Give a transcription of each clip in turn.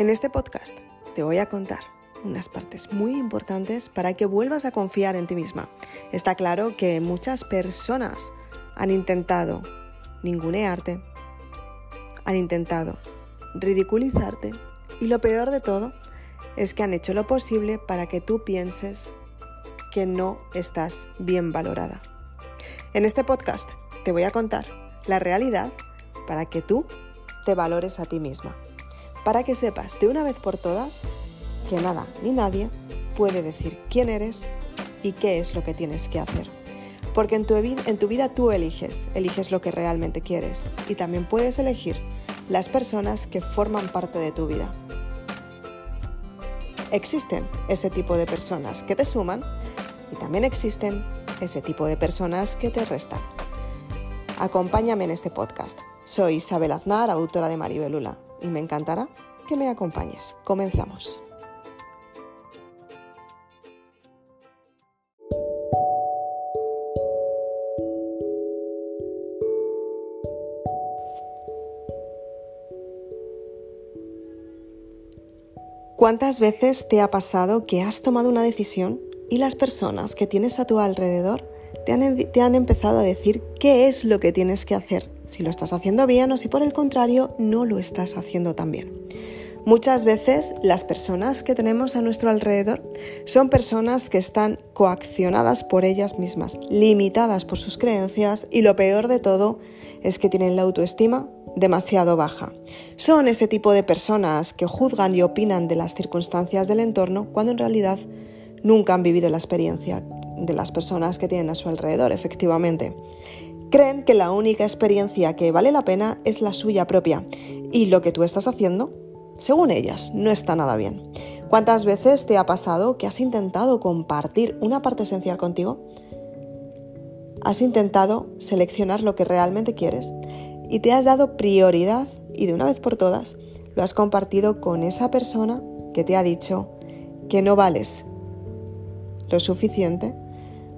En este podcast te voy a contar unas partes muy importantes para que vuelvas a confiar en ti misma. Está claro que muchas personas han intentado ningunearte, han intentado ridiculizarte y lo peor de todo es que han hecho lo posible para que tú pienses que no estás bien valorada. En este podcast te voy a contar la realidad para que tú te valores a ti misma para que sepas de una vez por todas que nada ni nadie puede decir quién eres y qué es lo que tienes que hacer. Porque en tu, vida tú eliges, eliges lo que realmente quieres y también puedes elegir las personas que forman parte de tu vida. Existen ese tipo de personas que te suman y también existen ese tipo de personas que te restan. Acompáñame en este podcast. Soy Isabel Aznar, autora de Maribelula y me encantará que me acompañes. Comenzamos. ¿Cuántas veces te ha pasado que has tomado una decisión y las personas que tienes a tu alrededor te han, empezado a decir qué es lo que tienes que hacer? Si lo estás haciendo bien o si por el contrario no lo estás haciendo tan bien. Muchas veces las personas que tenemos a nuestro alrededor son personas que están coaccionadas por ellas mismas, limitadas por sus creencias y lo peor de todo es que tienen la autoestima demasiado baja. Son ese tipo de personas que juzgan y opinan de las circunstancias del entorno cuando en realidad nunca han vivido la experiencia de las personas que tienen a su alrededor, efectivamente. Creen que la única experiencia que vale la pena es la suya propia y lo que tú estás haciendo según ellas, no está nada bien. ¿Cuántas veces te ha pasado que has intentado compartir una parte esencial contigo? Has intentado seleccionar lo que realmente quieres y te has dado prioridad y de una vez por todas lo has compartido con esa persona que te ha dicho que no vales lo suficiente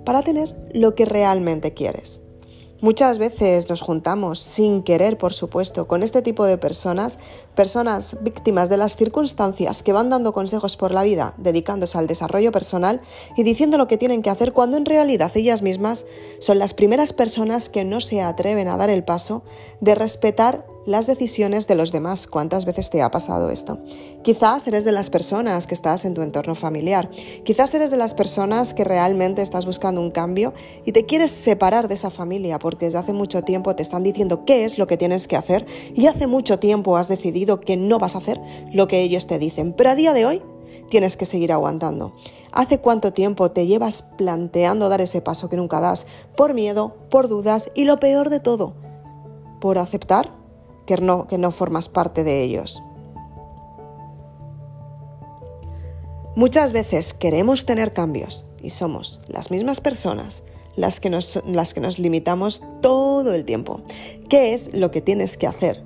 para tener lo que realmente quieres. Muchas veces nos juntamos sin querer, por supuesto, con este tipo de personas, personas víctimas de las circunstancias que van dando consejos por la vida, dedicándose al desarrollo personal y diciendo lo que tienen que hacer cuando en realidad ellas mismas son las primeras personas que no se atreven a dar el paso de respetar las decisiones de los demás. ¿Cuántas veces te ha pasado esto? Quizás eres de las personas que estás en tu entorno familiar. Quizás eres de las personas que realmente estás buscando un cambio y te quieres separar de esa familia porque desde hace mucho tiempo te están diciendo qué es lo que tienes que hacer y hace mucho tiempo has decidido que no vas a hacer lo que ellos te dicen. Pero a día de hoy tienes que seguir aguantando. ¿Hace cuánto tiempo te llevas planteando dar ese paso que nunca das? Por miedo, por dudas y lo peor de todo, por aceptar que no, que no formas parte de ellos. Muchas veces queremos tener cambios y somos las mismas personas las que, nos, las que nos limitamos todo el tiempo. ¿Qué es lo que tienes que hacer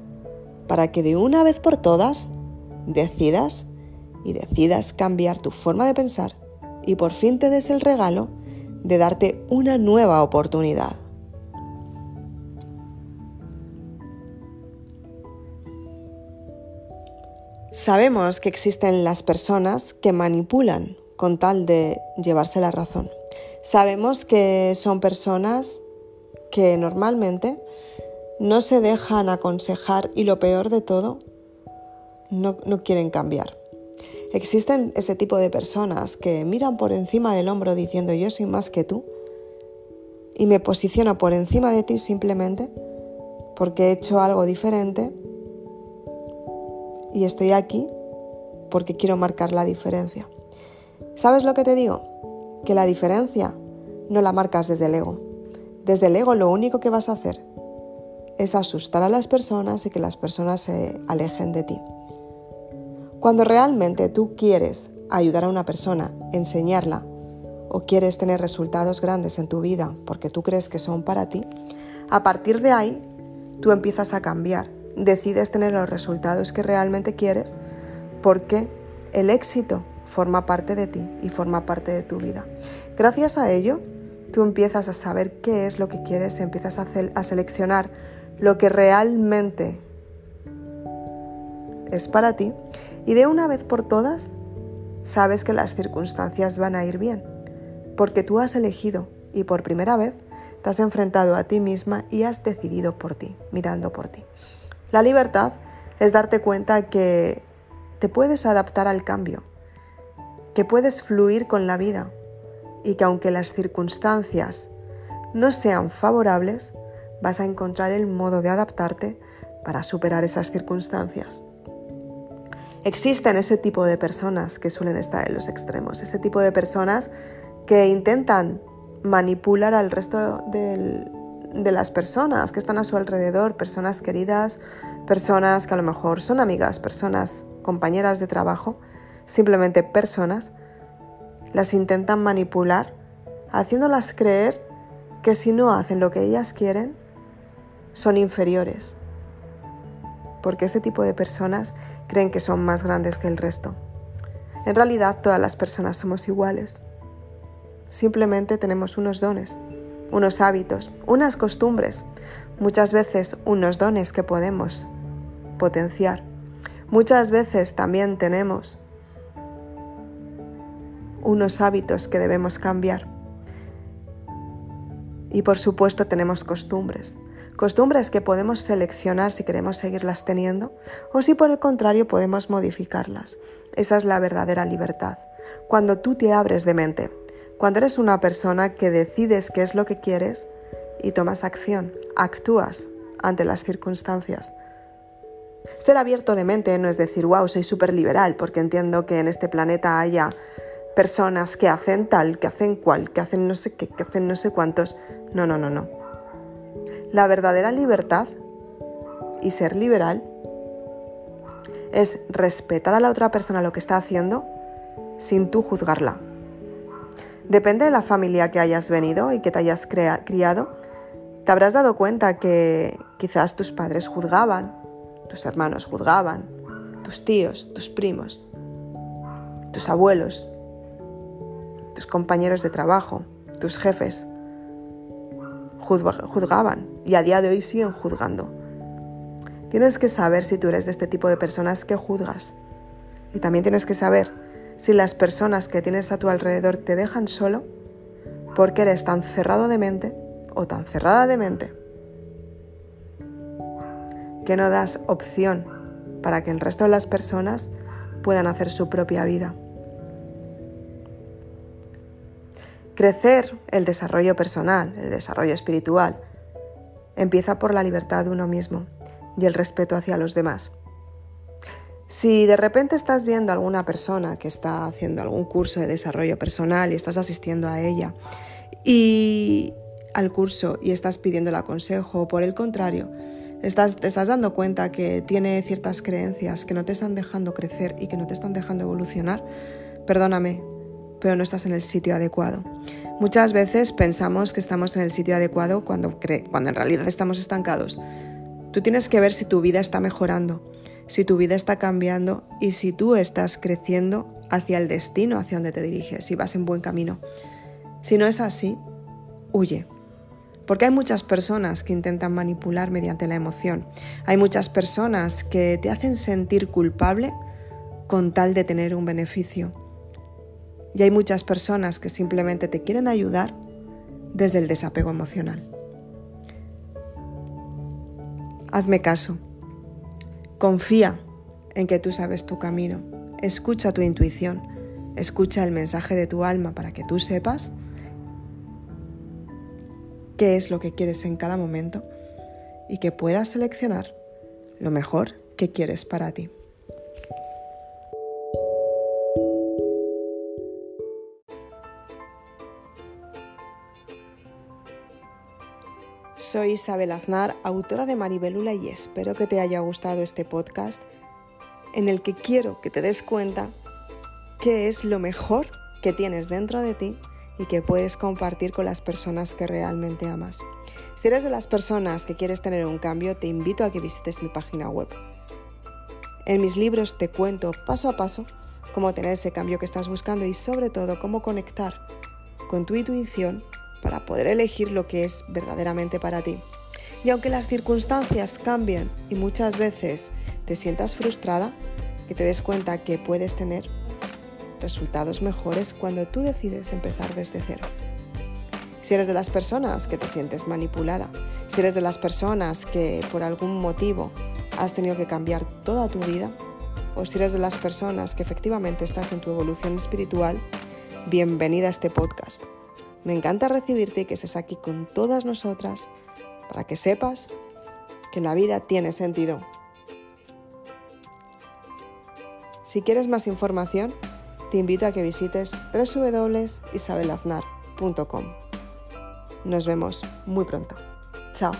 para que de una vez por todas decidas y decidas cambiar tu forma de pensar y por fin te des el regalo de darte una nueva oportunidad? Sabemos que existen las personas que manipulan con tal de llevarse la razón. Sabemos que son personas que normalmente no se dejan aconsejar y lo peor de todo, no, quieren cambiar. Existen ese tipo de personas que miran por encima del hombro diciendo yo soy más que tú y me posiciono por encima de ti simplemente porque he hecho algo diferente y estoy aquí porque quiero marcar la diferencia. ¿Sabes lo que te digo? Que la diferencia no la marcas desde el ego. Desde el ego lo único que vas a hacer es asustar a las personas y que las personas se alejen de ti. Cuando realmente tú quieres ayudar a una persona, enseñarla, o quieres tener resultados grandes en tu vida porque tú crees que son para ti, a partir de ahí tú empiezas a cambiar decides tener los resultados que realmente quieres porque el éxito forma parte de ti y forma parte de tu vida. Gracias a ello, tú empiezas a saber qué es lo que quieres, empiezas a, seleccionar lo que realmente es para ti y de una vez por todas sabes que las circunstancias van a ir bien, porque tú has elegido y por primera vez te has enfrentado a ti misma y has decidido por ti, mirando por ti. La libertad es darte cuenta que te puedes adaptar al cambio, que puedes fluir con la vida y que aunque las circunstancias no sean favorables, vas a encontrar el modo de adaptarte para superar esas circunstancias. Existen ese tipo de personas que suelen estar en los extremos, ese tipo de personas que intentan manipular al resto de las personas que están a su alrededor, personas queridas, personas que a lo mejor son amigas, personas compañeras de trabajo, simplemente personas, las intentan manipular haciéndolas creer que si no hacen lo que ellas quieren, son inferiores. Porque este tipo de personas creen que son más grandes que el resto. En realidad todas las personas somos iguales. Simplemente tenemos unos dones, unos hábitos, unas costumbres, muchas veces unos dones que podemos potenciar. Muchas veces también tenemos unos hábitos que debemos cambiar. Y por supuesto tenemos costumbres. Costumbres que podemos seleccionar si queremos seguirlas teniendo o si por el contrario podemos modificarlas. Esa es la verdadera libertad. Cuando tú te abres de mente, cuando eres una persona que decides qué es lo que quieres y tomas acción, actúas ante las circunstancias. Ser abierto de mente no es decir, wow, soy súper liberal, porque entiendo que en este planeta haya personas que hacen tal, que hacen cual, que hacen no sé qué, que hacen no sé cuántos. No, no, no, no. La verdadera libertad y ser liberal es respetar a la otra persona lo que está haciendo sin tú juzgarla. Depende de la familia que hayas venido y que te hayas criado, te habrás dado cuenta que quizás tus padres juzgaban, tus hermanos juzgaban, tus tíos, tus primos, tus abuelos, tus compañeros de trabajo, tus jefes, juzgaban y a día de hoy siguen juzgando. Tienes que saber si tú eres de este tipo de personas que juzgas. Y también tienes que saber si las personas que tienes a tu alrededor te dejan solo porque eres tan cerrado de mente o tan cerrada de mente que no das opción para que el resto de las personas puedan hacer su propia vida. Crecer el desarrollo personal, el desarrollo espiritual, empieza por la libertad de uno mismo y el respeto hacia los demás. Si de repente estás viendo a alguna persona que está haciendo algún curso de desarrollo personal y estás asistiendo a ella y al curso y estás pidiendo el consejo o por el contrario, estás, te estás dando cuenta que tiene ciertas creencias que no te están dejando crecer y que no te están dejando evolucionar, perdóname, pero no estás en el sitio adecuado. Muchas veces pensamos que estamos en el sitio adecuado cuando, cuando en realidad estamos estancados. Tú tienes que ver si tu vida está mejorando si tu vida está cambiando y si tú estás creciendo hacia el destino hacia donde te diriges, si vas en buen camino. Si no es así, huye. Porque hay muchas personas que intentan manipular mediante la emoción. Hay muchas personas que te hacen sentir culpable con tal de tener un beneficio. Y hay muchas personas que simplemente te quieren ayudar desde el desapego emocional. Hazme caso. Confía en que tú sabes tu camino. Escucha tu intuición. Escucha el mensaje de tu alma para que tú sepas qué es lo que quieres en cada momento y que puedas seleccionar lo mejor que quieres para ti. Soy Isabel Aznar, autora de Maribelula y espero que te haya gustado este podcast en el que quiero que te des cuenta qué es lo mejor que tienes dentro de ti y que puedes compartir con las personas que realmente amas. Si eres de las personas que quieres tener un cambio, te invito a que visites mi página web. En mis libros te cuento paso a paso cómo tener ese cambio que estás buscando y sobre todo cómo conectar con tu intuición para poder elegir lo que es verdaderamente para ti. Y aunque las circunstancias cambien y muchas veces te sientas frustrada, que te des cuenta que puedes tener resultados mejores cuando tú decides empezar desde cero. Si eres de las personas que te sientes manipulada, si eres de las personas que por algún motivo has tenido que cambiar toda tu vida, o si eres de las personas que efectivamente estás en tu evolución espiritual, bienvenida a este podcast. Me encanta recibirte y que estés aquí con todas nosotras para que sepas que la vida tiene sentido. Si quieres más información, te invito a que visites www.isabelaznar.com. Nos vemos muy pronto. Chao.